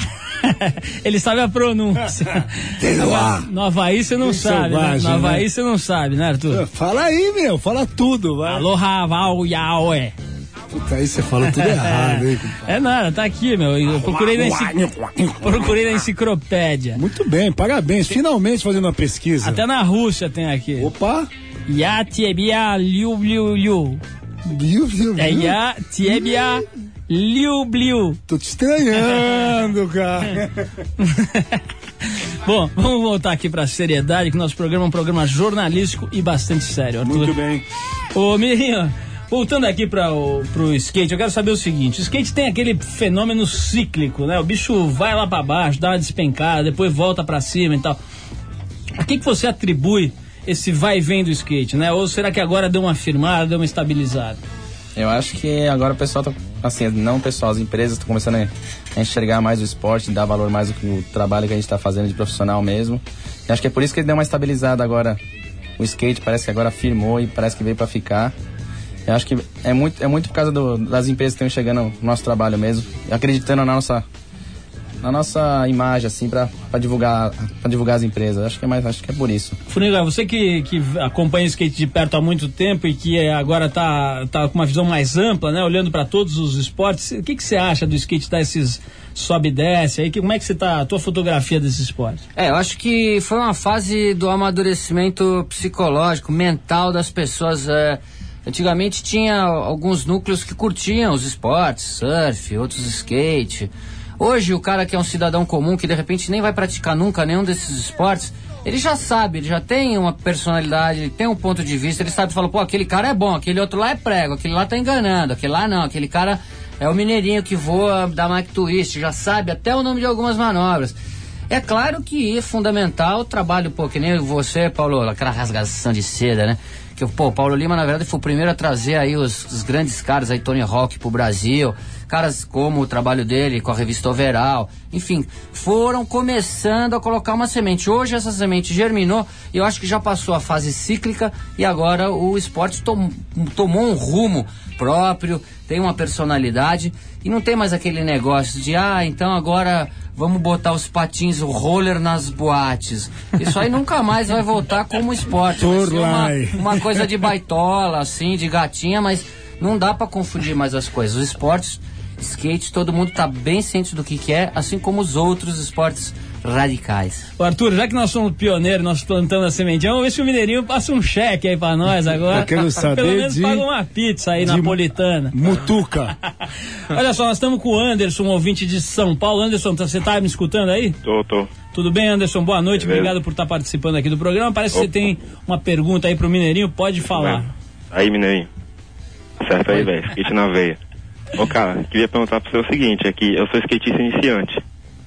Ele sabe a pronúncia. Te doar. Agora, No Havaí você não Que sabe, né? No Havaí né? você não sabe, né, Arthur? Fala aí, meu, fala tudo, vai. Aloha, val, yaoé. Puta, aí você falou tudo errado, hein? É nada, tá aqui, meu. Eu procurei na, encicl... procurei na enciclopédia. Muito bem, parabéns. Finalmente fazendo uma pesquisa. Até na Rússia tem aqui. Opa! Yatiebia liu liu liu. Liu, liu, É liu. Yatiebia liu liu. Tô te estranhando, cara. Bom, vamos voltar aqui pra seriedade, que nosso programa é um programa jornalístico e bastante sério, Arthur. Muito bem. Ô, Mirinho, voltando aqui para o pro skate, eu quero saber o seguinte: o skate tem aquele fenômeno cíclico, né? O bicho vai lá para baixo, dá uma despencada, depois volta para cima e tal. A que, que você atribui esse vai e vem do skate, né? Ou será que agora deu uma firmada, deu uma estabilizada? Eu acho que agora o pessoal tá, assim, não o pessoal, as empresas estão começando a enxergar mais o esporte, dar valor mais ao trabalho que a gente está fazendo de profissional mesmo. E acho que é por isso que ele deu uma estabilizada agora. O skate parece que agora firmou e parece que veio para ficar. Eu acho que é muito, é muito por causa do- das empresas que estão enxergando o nosso trabalho mesmo, acreditando na nossa, na nossa imagem, assim, para divulgar, pra divulgar as empresas. Acho que é mais, acho que é por isso. Funiga, você que, que acompanha o skate de perto há muito tempo e que agora tá, tá com uma visão mais ampla, né? Olhando para todos os esportes, o que, que você acha do skate dar esses sobe e desce aí? Que, como é que você tá, a tua fotografia desse esporte? É, eu acho que foi uma fase do amadurecimento psicológico, mental das pessoas. é. Antigamente tinha alguns núcleos que curtiam os esportes, surf, outros skate. Hoje o cara que é um cidadão comum, que de repente nem vai praticar nunca nenhum desses esportes, ele já sabe, ele já tem uma personalidade, ele tem um ponto de vista, ele sabe, fala, pô, aquele cara é bom, aquele outro lá é prego, aquele lá tá enganando, aquele lá não, aquele cara é o mineirinho que voa da Mike Twist, já sabe até o nome de algumas manobras. É claro que é fundamental o trabalho, pô, que nem você, Paulo, aquela rasgação de seda, né? Que, pô, Paulo Lima, na verdade, foi o primeiro a trazer aí os, os grandes caras aí, Tony Hawk pro Brasil, caras como o trabalho dele com a revista Overall, enfim, foram começando a colocar uma semente. Hoje essa semente germinou e eu acho que já passou a fase cíclica e agora o esporte tom- tomou um rumo próprio, tem uma personalidade e não tem mais aquele negócio de, ah, então agora vamos botar os patins, o roller nas boates. Isso aí nunca mais vai voltar como esporte. Vai ser uma, uma coisa de baitola, assim, de gatinha, mas não dá pra confundir mais as coisas. Os esportes, skate, todo mundo tá bem ciente do que, que é, assim como os outros esportes radicais. Ô, Arthur, já que nós somos pioneiros, nós plantamos a sementinha, vamos ver se o Mineirinho passa um cheque aí pra nós agora. Eu quero saber Pelo menos de- paga uma pizza aí napolitana. Mutuca. Olha só, nós estamos com o Anderson, um ouvinte de São Paulo. Anderson, tá- você tá me escutando aí? Tô, tô. Tudo bem, Anderson? Boa noite, Beleza. obrigado por estar participando aqui do programa. Parece que você Opa. tem uma pergunta aí pro Mineirinho, pode falar. Aí, Mineirinho. Certo aí, velho. Skate na veia. Ô, cara, queria perguntar pra você o seguinte, é que eu sou skatista iniciante.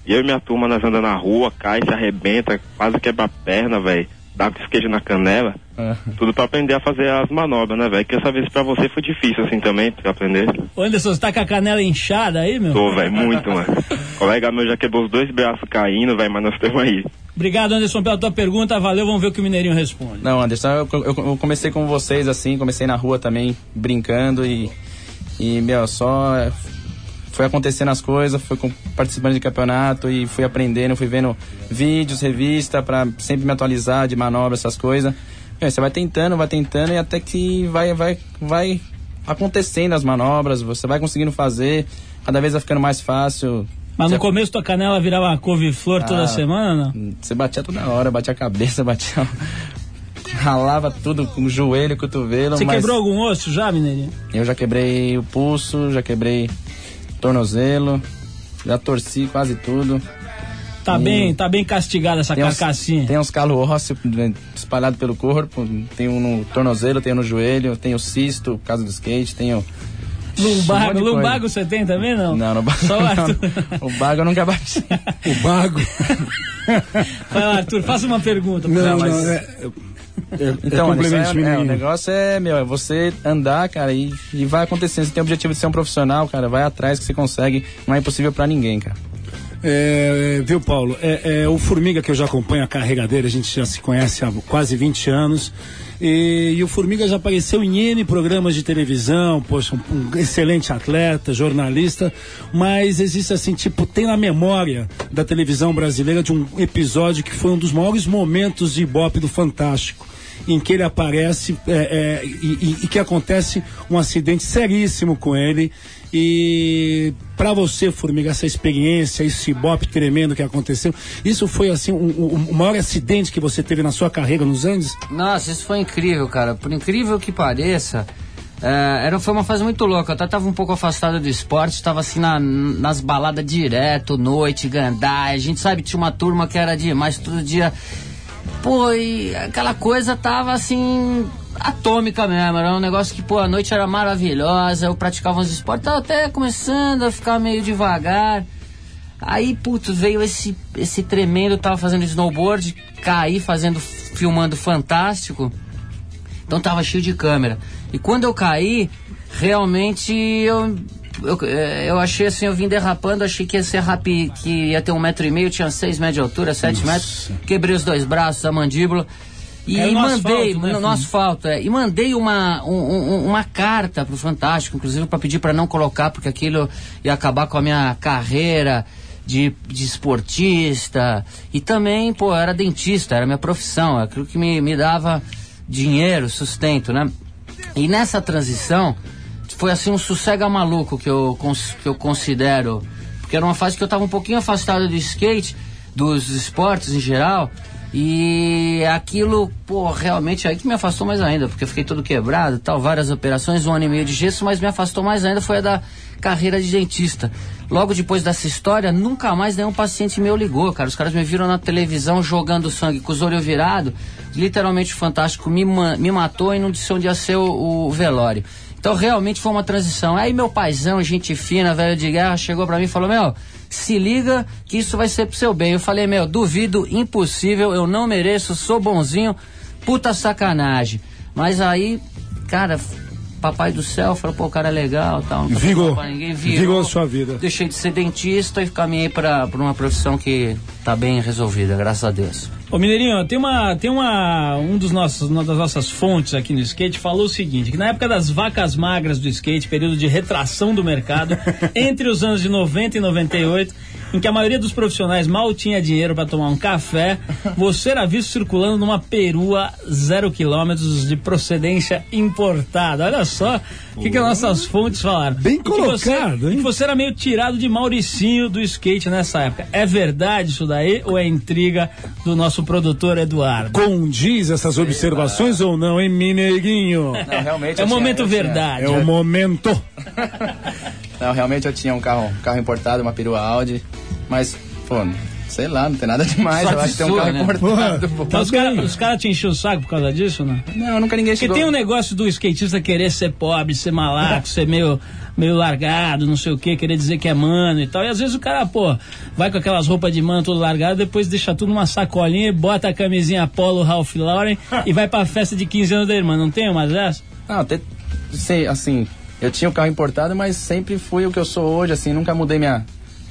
E eu e minha turma, nós andamos na rua, cai, se arrebenta, quase quebra a perna, velho. Dá com skate na canela. Tudo pra aprender a fazer as manobras, né, velho? Queria saber se pra você foi difícil assim também, pra aprender. Ô, Anderson, você tá com a canela inchada aí, meu? Tô, velho, muito, mano. colega meu já quebrou os dois braços caindo, velho, mas nós estamos aí. Obrigado, Anderson, pela tua pergunta. Valeu, vamos ver o que o Mineirinho responde. Não, Anderson, eu, eu- eu comecei com vocês assim, comecei na rua também, brincando e, e meu, só é, foi acontecendo as coisas, fui com- participando de campeonato e fui aprendendo, fui vendo vídeos, revista, pra sempre me atualizar de manobra, essas coisas. Meu, você vai tentando, vai tentando e até que vai, vai, vai acontecendo as manobras, você vai conseguindo fazer, cada vez vai ficando mais fácil. Mas no começo tua canela virava uma couve-flor toda Ah, semana, não? Você batia toda hora, batia a cabeça, batia. ralava tudo com o joelho, cotovelo. Você mas quebrou algum osso já, Mineirinho? Eu já quebrei o pulso, já quebrei tornozelo, já torci quase tudo. Tá E bem, tá bem castigada essa tem uns- carcassinha. Tem uns calos ósseos né, espalhados pelo corpo. Tem um no tornozelo, tem um no joelho, tem o cisto, por causa do skate, tem o. Lumbago, um lumbago você tem também, não? Não, no bago. Só o Arthur. O bago eu nunca bati. o bago? Vai lá, Arthur, faça uma pergunta. Não, mas- não, é, Então, complemento, isso é, é, o negócio é, meu, é você andar, cara, e, e vai acontecendo. Você tem o objetivo de ser um profissional, cara, vai atrás que você consegue. Não é impossível pra ninguém, cara. É, é, viu, Paulo? É, é, o Formiga que eu já acompanho a carregadeira, a gente já se conhece há quase 20 anos. E, e o Formiga já apareceu em N programas de televisão, poxa, um, um excelente atleta, jornalista, mas existe assim, tipo, tem na memória da televisão brasileira de um episódio que foi um dos maiores momentos de Ibope do Fantástico. em que ele aparece é, é, e, e- e que acontece um acidente seríssimo com ele. E para você, Formiga, essa experiência, esse bope tremendo que aconteceu, isso foi assim um- o maior acidente que você teve na sua carreira nos Andes? Nossa, isso foi incrível, cara. Por incrível que pareça, é, era, foi uma fase muito louca. Eu até tava um pouco afastado do esporte, tava assim na- nas baladas direto, noite, gandai. A gente sabe, tinha uma turma que era demais, todo dia. Pô, e aquela coisa tava assim. Atômica mesmo, era um negócio que, pô, a noite era maravilhosa, eu praticava uns esportes, tava até começando a ficar meio devagar. Aí, putz, veio esse, esse tremendo, eu tava fazendo snowboard, caí fazendo, filmando fantástico. Então tava cheio de câmera. E quando eu caí, realmente eu, eu, eh, eu achei assim, eu vim derrapando, achei que ia ser rápido, que ia ter um metro e meio, tinha seis metros de altura, sete metros. Quebrei os dois braços, a mandíbula. E Caiu no mandei, asfalto, né, no, no asfalto, é, e mandei uma, um- um- uma carta pro Fantástico, inclusive para pedir para não colocar, porque aquilo ia acabar com a minha carreira de, de esportista. E também, pô, eu era dentista, era minha profissão, aquilo que me, me dava dinheiro, sustento, né? E nessa transição, foi assim um sossega maluco que eu, que eu considero. Porque era uma fase que eu tava um pouquinho afastado do skate, dos esportes em geral. E aquilo, pô, realmente aí que me afastou mais ainda, porque eu fiquei todo quebrado tal, várias operações, um ano e meio de gesso, mas me afastou mais ainda foi a da carreira de dentista. Logo depois dessa história, nunca mais nenhum paciente meu ligou, cara. Os caras me viram na televisão jogando sangue com os olhos virados. Literalmente o Fantástico me, me matou e não disse onde ia ser o, o velório. Então realmente foi uma transição. Aí meu paizão, gente fina, velho de guerra, chegou pra mim e falou: Meu, se liga que isso vai ser pro seu bem. Eu falei: Meu, duvido, impossível, eu não mereço, sou bonzinho, puta sacanagem. Mas aí, cara, papai do céu falou: Pô, o cara é legal tal. Não Vigou. pra ninguém, Vigou a sua vida. Deixei de ser dentista e caminhei pra uma profissão que tá bem resolvida, graças a Deus. Ô Mineirinho, tem uma, tem uma, um dos nossos, uma das nossas fontes aqui no skate falou o seguinte, que na época das vacas magras do skate, período de retração do mercado, entre os anos de 90 e 98, em que a maioria dos profissionais mal tinha dinheiro para tomar um café, você era visto circulando numa perua zero quilômetros de procedência importada. Olha só o que, que as nossas fontes falaram. Bem colocado, hein? Você era meio tirado de Mauricinho do skate nessa época. É verdade isso daí ou é intriga do nosso produtor Eduardo? Condiz essas observações ou não, hein, Mineirinho? Não, realmente É o momento verdade. É o momento. Não, realmente eu tinha um carro, um carro importado, uma perua Audi, mas, pô, sei lá, não tem nada demais, eu Sorte acho que tem um carro né? importado. pô. Então os caras cara te enchiam o saco por causa disso, né? Não, nunca ninguém Porque chegou. tem um negócio do skatista querer ser pobre, ser malaco, ser meio, meio largado, não sei o que, querer dizer que é mano e tal. E às vezes o cara, pô, vai com aquelas roupas de mano todo largado, depois deixa tudo numa sacolinha e bota a camisinha Polo Ralph Lauren e vai pra festa de 15 anos da irmã. Não tem umas dessas? Não, te, sei, assim, eu tinha o carro importado, mas sempre fui o que eu sou hoje, assim, nunca mudei minha,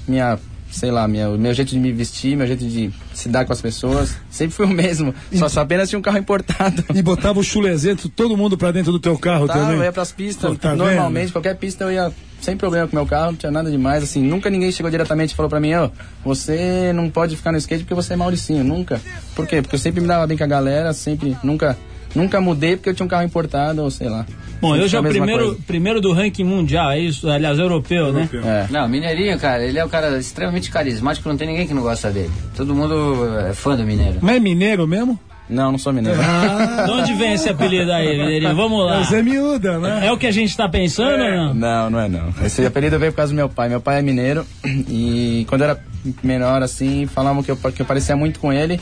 minha sei lá, minha, o meu jeito de me vestir, meu jeito de se dar com as pessoas, sempre fui o mesmo, só, só apenas tinha um carro importado. E botava o chulezento, todo mundo pra dentro do teu carro Tá, também. eu ia pras pistas, Pô, tá normalmente, vendo? qualquer pista eu ia sem problema com o meu carro, não tinha nada demais, assim, nunca ninguém chegou diretamente e falou pra mim, ó, você não pode ficar no skate porque você é Mauricinho, nunca. Por quê? Porque eu sempre me dava bem com a galera, sempre, nunca, nunca mudei porque eu tinha um carro importado, ou sei lá. Bom, Sempre hoje é o primeiro, coisa. primeiro do ranking mundial, é isso? Aliás, europeu, né? É. Não, Mineirinho, cara, ele é um cara extremamente carismático, não tem ninguém que não gosta dele. Todo mundo é fã do Mineiro. Mas é mineiro mesmo? Não, não sou mineiro. De onde vem esse apelido aí, Mineirinho? Vamos lá. É Zé Miúda, né? É o que a gente tá pensando ou não? Não, não é não. Esse apelido veio por causa do meu pai. Meu pai é mineiro e quando eu era menor, assim, falavam que eu, que eu parecia muito com ele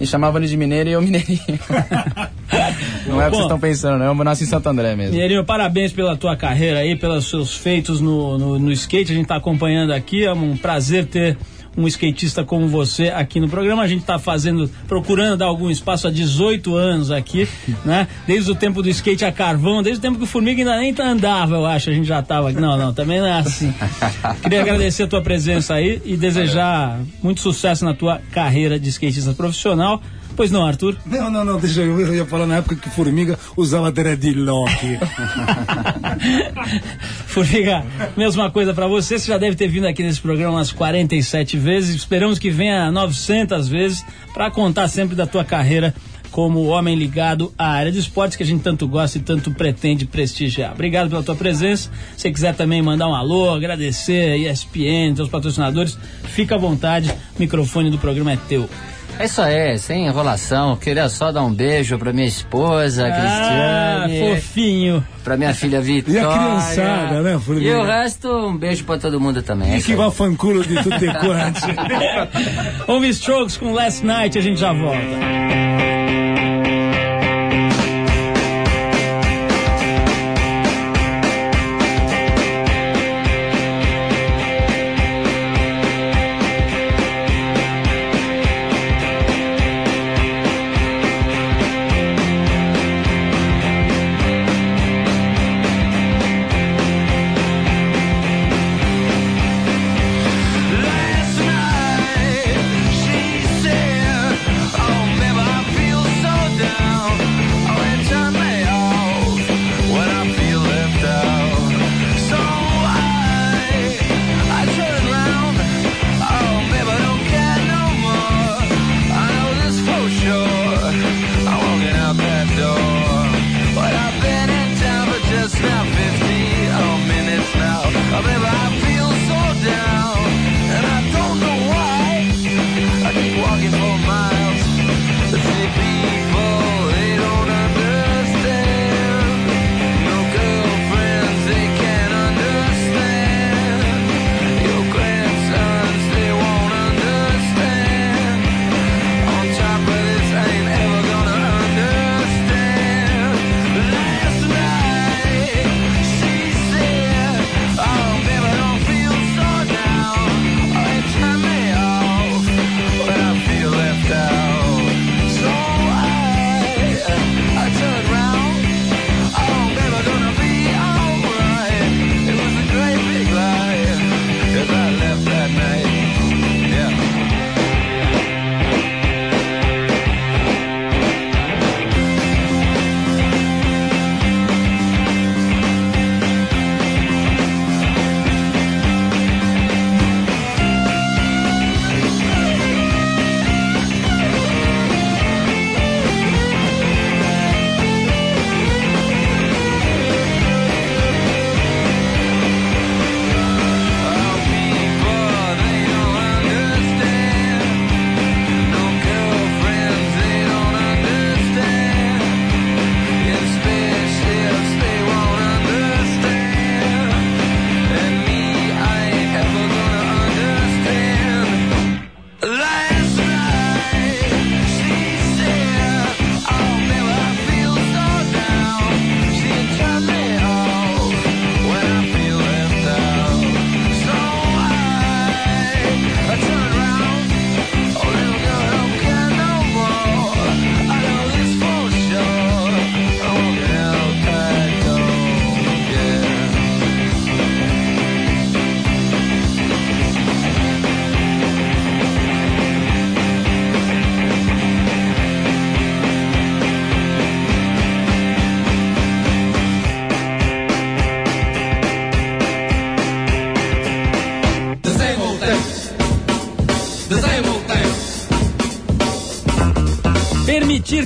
e chamavam ele de mineiro e eu mineirinho. não é o que vocês estão pensando, né? Eu nasci em Santo André mesmo. Mineirinho, parabéns pela tua carreira aí, pelos seus feitos no, no, no skate. A gente está acompanhando aqui. É um prazer ter um skatista como você aqui no programa. A gente está fazendo, procurando dar algum espaço há 18 anos aqui, né? Desde o tempo do skate a carvão, desde o tempo que o Formiga ainda nem andava, eu acho. A gente já estava aqui. Não, não, também não é assim. Queria agradecer a tua presença aí e desejar muito sucesso na tua carreira de skatista profissional. Pois não, Arthur? Não, não, não, deixa eu, eu ia falar na época que Formiga usava dreadlock. Formiga, mesma coisa pra você. Você já deve ter vindo aqui nesse programa umas 47 vezes. Esperamos que venha 900 vezes pra contar sempre da tua carreira como homem ligado à área de esportes que a gente tanto gosta e tanto pretende prestigiar. Obrigado pela tua presença. Se quiser também mandar um alô, agradecer a ESPN, seus patrocinadores, fica à vontade. O microfone do programa é teu. É isso aí, sem enrolação. Queria só dar um beijo pra minha esposa, Ah, Cristiane. fofinho. Pra minha filha Vitória. criançada, né, Formiga? E o resto, um beijo pra todo mundo também. E que vai fanculo de tudo e quanto. Home Strokes com Last Night, a gente já volta.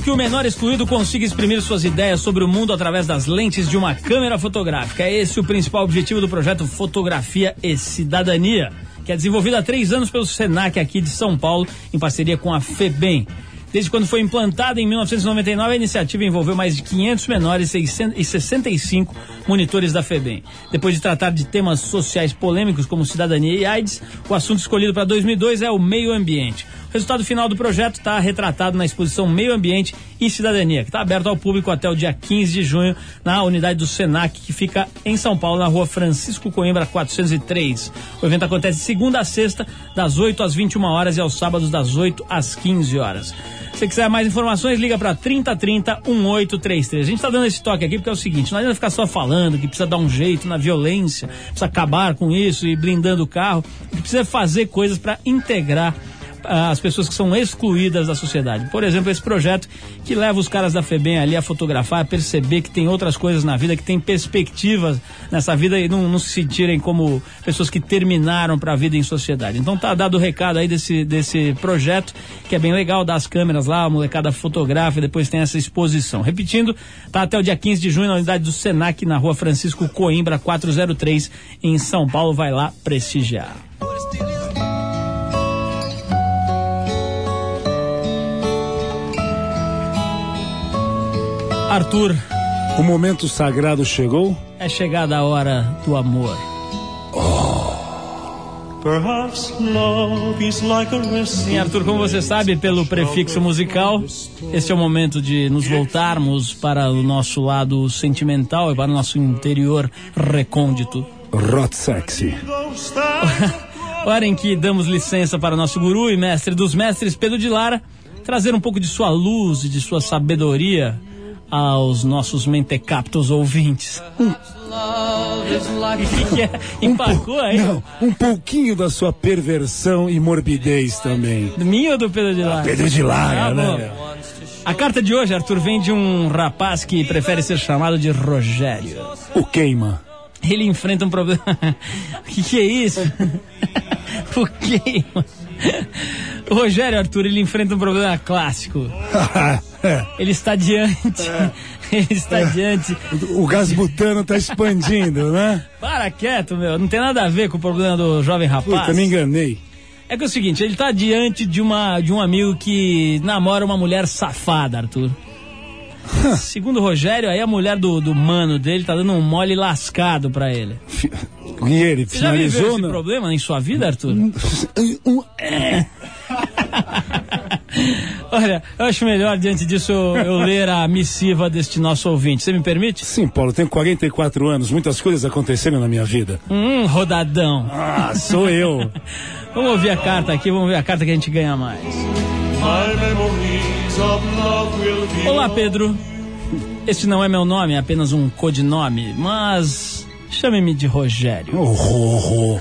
Que o menor excluído consiga exprimir suas ideias sobre o mundo através das lentes de uma câmera fotográfica. É esse o principal objetivo do projeto Fotografia e Cidadania, que é desenvolvido há três anos pelo SENAC aqui de São Paulo, em parceria com a FEBEM. Desde quando foi implantada em 1999, a iniciativa envolveu mais de 500 menores e 600 e 65 monitores da FEBEM. Depois de tratar de temas sociais polêmicos como cidadania e AIDS, o assunto escolhido para 2002 é o meio ambiente. O resultado final do projeto está retratado na exposição Meio Ambiente e Cidadania, que está aberto ao público até o dia 15 de junho na unidade do SENAC, que fica em São Paulo, na rua Francisco Coimbra 403. O evento acontece segunda a sexta, das 8 às 21 horas e aos sábados, das 8 às 15 horas. Se quiser mais informações, liga para 3030 1833. A gente está dando esse toque aqui porque é o seguinte: não adianta ficar só falando que precisa dar um jeito na violência, precisa acabar com isso e blindando o carro, precisa fazer coisas para integrar as pessoas que são excluídas da sociedade. Por exemplo, esse projeto que leva os caras da FEBEM ali a fotografar, a perceber que tem outras coisas na vida, que tem perspectivas nessa vida e não, não se sentirem como pessoas que terminaram para a vida em sociedade. Então tá dado o recado aí desse, desse projeto, que é bem legal, das câmeras lá, a molecada fotografa e depois tem essa exposição. Repetindo, tá até o dia 15 de junho na unidade do Senac, na rua Francisco Coimbra 403, em São Paulo. Vai lá prestigiar. Arthur, O momento sagrado chegou? é chegada a hora do amor. Perhaps love is like a resting Sim, Arthur, como você sabe pelo prefixo musical, este é o momento de nos voltarmos para o nosso lado sentimental e para o nosso interior recôndito. Rot sexy. Hora em que damos licença para o nosso guru e mestre dos mestres, Pedro de Lara, trazer um pouco de sua luz e de sua sabedoria aos nossos mentecaptos ouvintes. Que é? Empacou aí? Não, um pouquinho da sua perversão e morbidez também. Do minho ou do Pedro de Lara? Pedro de Lara, Ah, né? A carta de hoje, Arthur, vem de um rapaz que prefere ser chamado de Rogério. O queima. Ele enfrenta um problema. O que, que é isso? o queima. O Rogério, Arthur, ele enfrenta um problema clássico. Ele está diante. Ele está diante. O gás butano tá expandindo, né? Para quieto, meu. Não tem nada a ver com o problema do jovem rapaz. Puta, me enganei. É que é o seguinte, ele tá diante de, uma, de um amigo que namora uma mulher safada, Arthur. Segundo o Rogério, aí a mulher do, do mano dele tá dando um mole lascado pra ele. E ele Você já finalizou, esse não? problema em sua vida, Arthur? É. Olha, eu acho melhor, diante disso, eu, eu ler a missiva deste nosso ouvinte. Você me permite? Sim, Paulo, tenho 44 anos, muitas coisas aconteceram na minha vida. Hum, rodadão. Ah, sou eu. vamos ouvir a carta aqui, vamos ver a carta que a gente ganha mais. Olá, Pedro. Este não é meu nome, é apenas um codinome, mas chame-me de Rogério. Oh,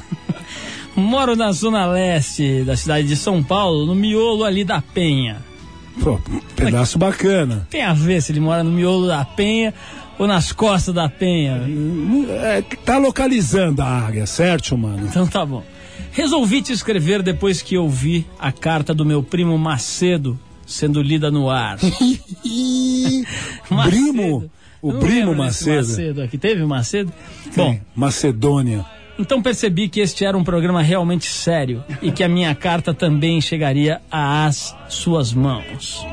Moro na zona leste da cidade de São Paulo, no miolo ali da Penha. Pô, pedaço bacana. Tem a ver se ele mora no miolo da Penha ou nas costas da Penha. É, tá localizando a área, certo, mano? Então tá bom. Resolvi te escrever depois que eu vi a carta do meu primo Macedo sendo lida no ar. Primo? O primo Macedo. Macedo aqui. Teve o Macedo? Bom, Macedônia. então percebi que este era um programa realmente sério e que a minha carta também chegaria às suas mãos.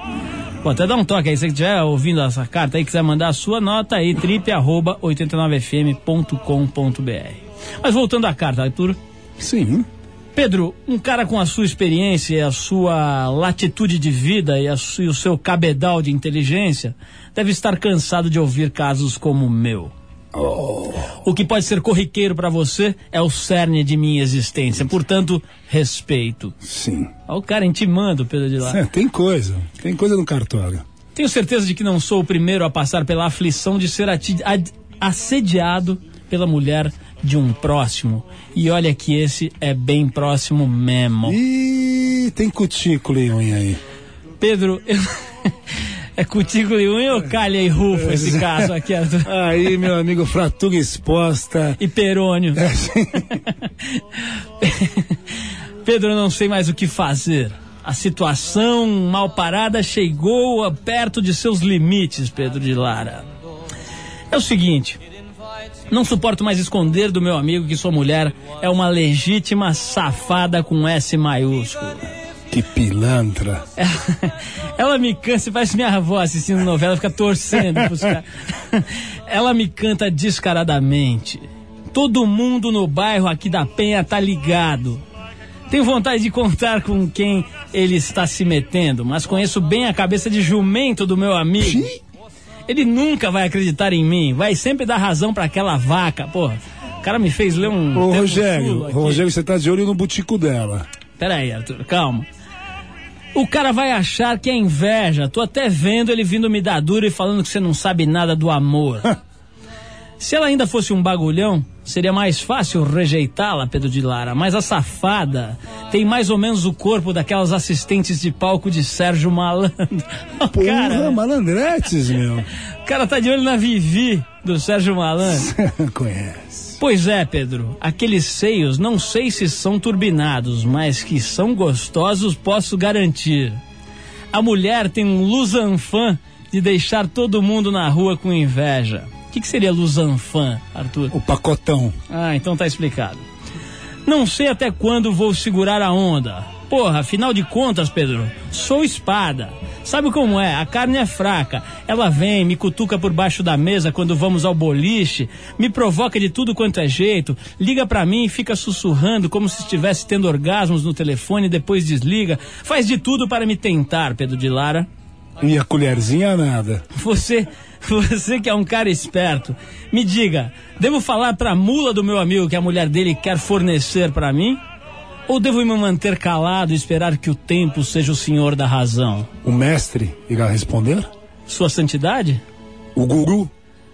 Vou até dar um toque aí, se você estiver ouvindo essa carta aí, quiser mandar a sua nota aí, trip89fm.com.br. Mas voltando à carta, Arthur. Sim. Pedro, um cara com a sua experiência e a sua latitude de vida e, a e o seu cabedal de inteligência deve estar cansado de ouvir casos como o meu. O que pode ser corriqueiro para você é o cerne de minha existência, portanto, respeito. Sim. Olha o cara intimando, Pedro de lá. É, tem coisa. Tem coisa no cartório. Tenho certeza de que não sou o primeiro a passar pela aflição de ser assediado pela mulher de um próximo. E olha que esse é bem próximo mesmo. Ih, tem cutícula e unha aí. Pedro, eu... é cutícula e unha ou calha e rufo esse caso aqui? Aí, meu amigo, fratura exposta. E perônio. É, sim. Pedro, eu não sei mais o que fazer. A situação mal parada chegou a perto de seus limites, Pedro de Lara. É o seguinte, não suporto mais esconder do meu amigo que sua mulher é uma legítima safada com S maiúsculo. Que pilantra. Ela, ela me canta, você parece minha avó assistindo novela, fica torcendo pros caras. Ela me canta descaradamente. Todo mundo no bairro aqui da Penha tá ligado. Tenho vontade de contar com quem ele está se metendo, mas conheço bem a cabeça de jumento do meu amigo. Ele nunca vai acreditar em mim, vai sempre dar razão pra aquela vaca, porra. O cara me fez ler um. Ô, Rogério. Rogério, você tá de olho no butico dela. Peraí, Arthur, calma. O cara vai achar que é inveja. Tô até vendo ele vindo me dar duro e falando que você não sabe nada do amor. Se ela ainda fosse um bagulhão, Seria mais fácil rejeitá-la, Pedro de Lara, mas a safada tem mais ou menos o corpo daquelas assistentes de palco de Sérgio Malandro. O Porra, cara, malandretes, meu. o cara tá de olho na Vivi do Sérgio Malandro. Conhece. Pois é, Pedro. Aqueles seios, não sei se são turbinados, mas que são gostosos, posso garantir. A mulher tem um lusanfã de deixar todo mundo na rua com inveja. O que, que seria lusanfã, Arthur? O pacotão. Ah, então tá explicado. Não sei até quando vou segurar a onda. Porra, afinal de contas, Pedro, sou espada. Sabe como é? A carne é fraca. Ela vem, me cutuca por baixo da mesa quando vamos ao boliche, me provoca de tudo quanto é jeito, liga pra mim e fica sussurrando como se estivesse tendo orgasmos no telefone e depois desliga. Faz de tudo para me tentar, Pedro de Lara. E a colherzinha nada. Você, você que é um cara esperto, me diga, devo falar pra mula do meu amigo que a mulher dele quer fornecer pra mim? Ou devo me manter calado e esperar que o tempo seja o senhor da razão? O mestre irá responder? Sua santidade? O guru?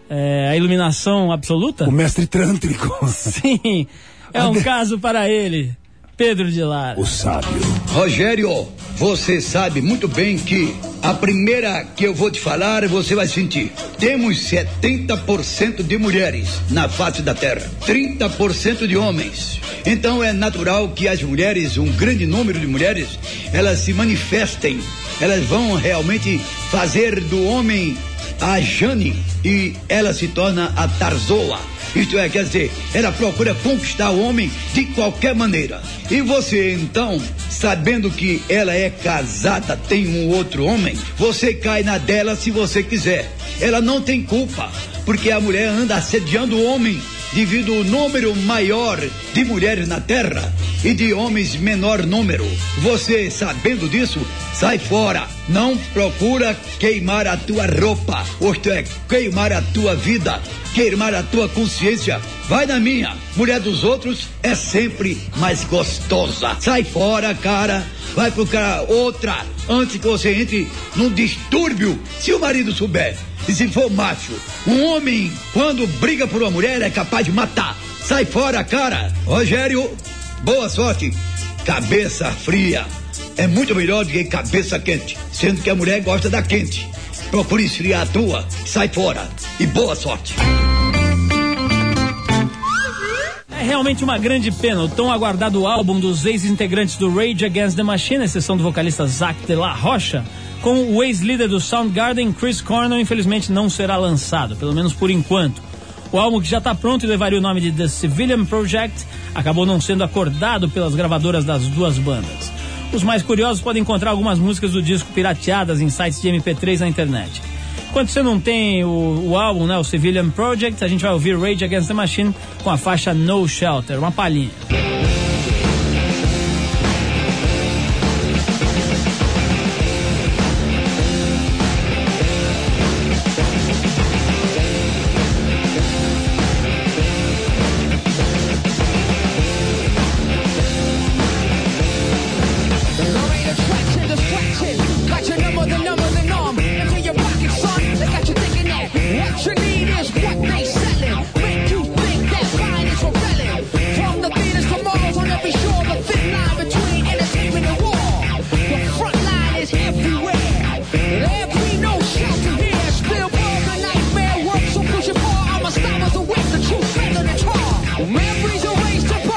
É, a iluminação absoluta? O mestre trântrico? Sim, é um caso para ele, Pedro de Lara. O sábio. Rogério, você sabe muito bem que a primeira que eu vou te falar você vai sentir. Temos 70% de mulheres na face da Terra, 30% de homens. Então é natural que as mulheres, um grande número de mulheres, elas se manifestem, elas vão realmente fazer do homem a Jane e ela se torna a Tarzoa. Isto é, quer dizer, ela procura conquistar o homem de qualquer maneira. E você, então, sabendo que ela é casada, tem um outro homem, você cai na dela se você quiser. Ela não tem culpa, porque a mulher anda assediando o homem devido ao número maior de mulheres na terra e de homens menor número. Você, sabendo disso, sai fora. Não procura queimar a tua roupa, isto é, queimar a tua vida, queimar a tua consciência. Vai na minha. Mulher dos outros é sempre mais gostosa. Sai fora, cara. Vai procurar outra antes que você entre num distúrbio. Se o marido souber e se for macho, um homem, quando briga por uma mulher, é capaz de matar. Sai fora, cara. Rogério, boa sorte. Cabeça fria é muito melhor do que cabeça quente, sendo que a mulher gosta da quente. Procure esfriar a tua, sai fora e boa sorte. É realmente uma grande pena o tão aguardado álbum dos ex-integrantes do Rage Against the Machine, exceção do vocalista Zac de la Rocha, com o ex-líder do Soundgarden, Chris Cornell, infelizmente não será lançado, pelo menos por enquanto. O álbum que já está pronto e levaria o nome de The Civilian Project acabou não sendo acordado pelas gravadoras das duas bandas. Os mais curiosos podem encontrar algumas músicas do disco pirateadas em sites de MP3 na internet. Enquanto você não tem o, o álbum, né, o Civilian Project, a gente vai ouvir Rage Against the Machine com a faixa No Shelter, uma palhinha. always a waste of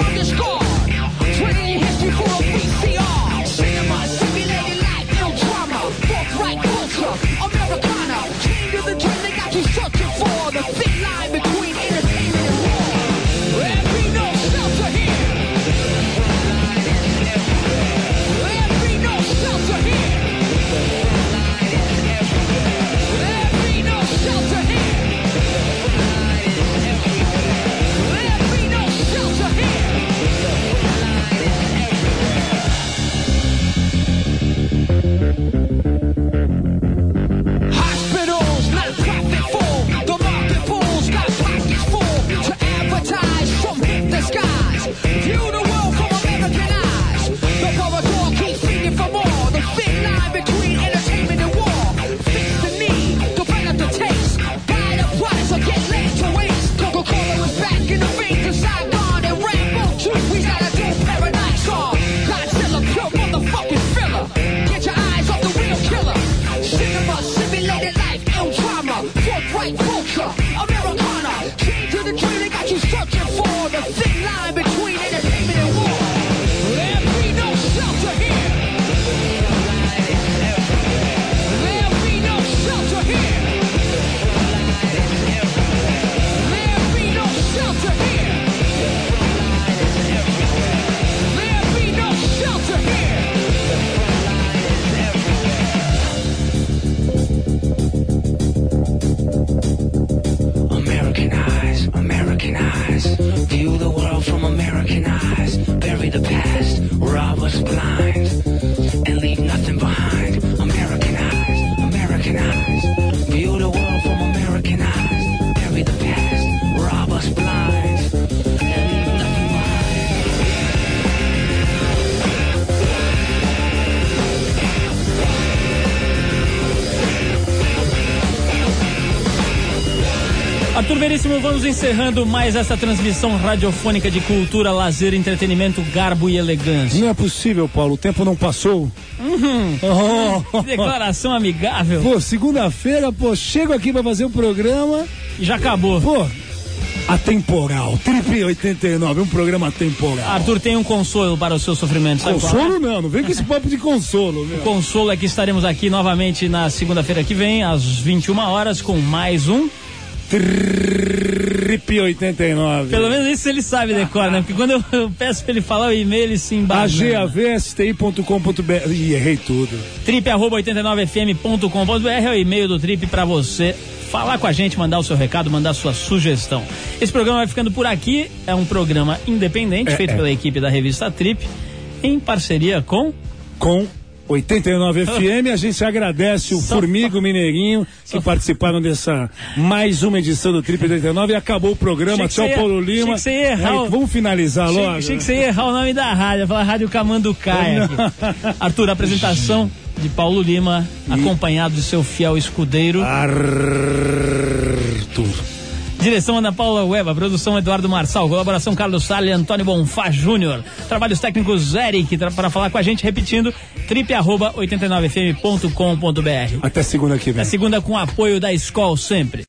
Veríssimo, vamos encerrando mais essa transmissão radiofônica de cultura, lazer, entretenimento, garbo e elegância. Não é possível, Paulo. O tempo não passou. Uhum. Oh. Declaração amigável. Pô, segunda-feira, pô, chego aqui pra fazer o programa. E já acabou. Pô, atemporal. Trip 89, um programa atemporal. Arthur tem um consolo para o seu sofrimento. sabe é? Consolo não, não vem com esse papo de consolo, meu. O consolo é que estaremos aqui novamente na segunda-feira que vem, às 21 horas, com mais um. Trip 89. Pelo menos isso ele sabe, decora, né? Porque quando eu, eu peço pra ele falar o e-mail, ele se embasa. agavsti.com.br. Ih, errei tudo. trip.89fm.com.br é o e-mail do Trip pra você falar com a gente, mandar o seu recado, mandar a sua sugestão. Esse programa vai ficando por aqui. É um programa independente, É, feito é. pela equipe da revista Trip, em parceria com. Com 89 FM, a gente agradece o Formiga, o Mineirinho, que participaram dessa mais uma edição do Trip 89 e acabou o programa. Achei você ia- Paulo achei Lima. que você ia errar Aí, o- Vamos finalizar Achei, logo. achei que você ia errar o nome da rádio, falar Rádio Camanducaia. Arthur, apresentação de Paulo Lima, acompanhado de seu fiel escudeiro. Arthur. Direção Ana Paula Ueba, produção Eduardo Marçal, colaboração Carlos Salles e Antônio Bonfá Júnior. Trabalhos técnicos Eric, para falar com a gente, repetindo, trip89fm.com.br. Até segunda que vem. A segunda com apoio da escola sempre.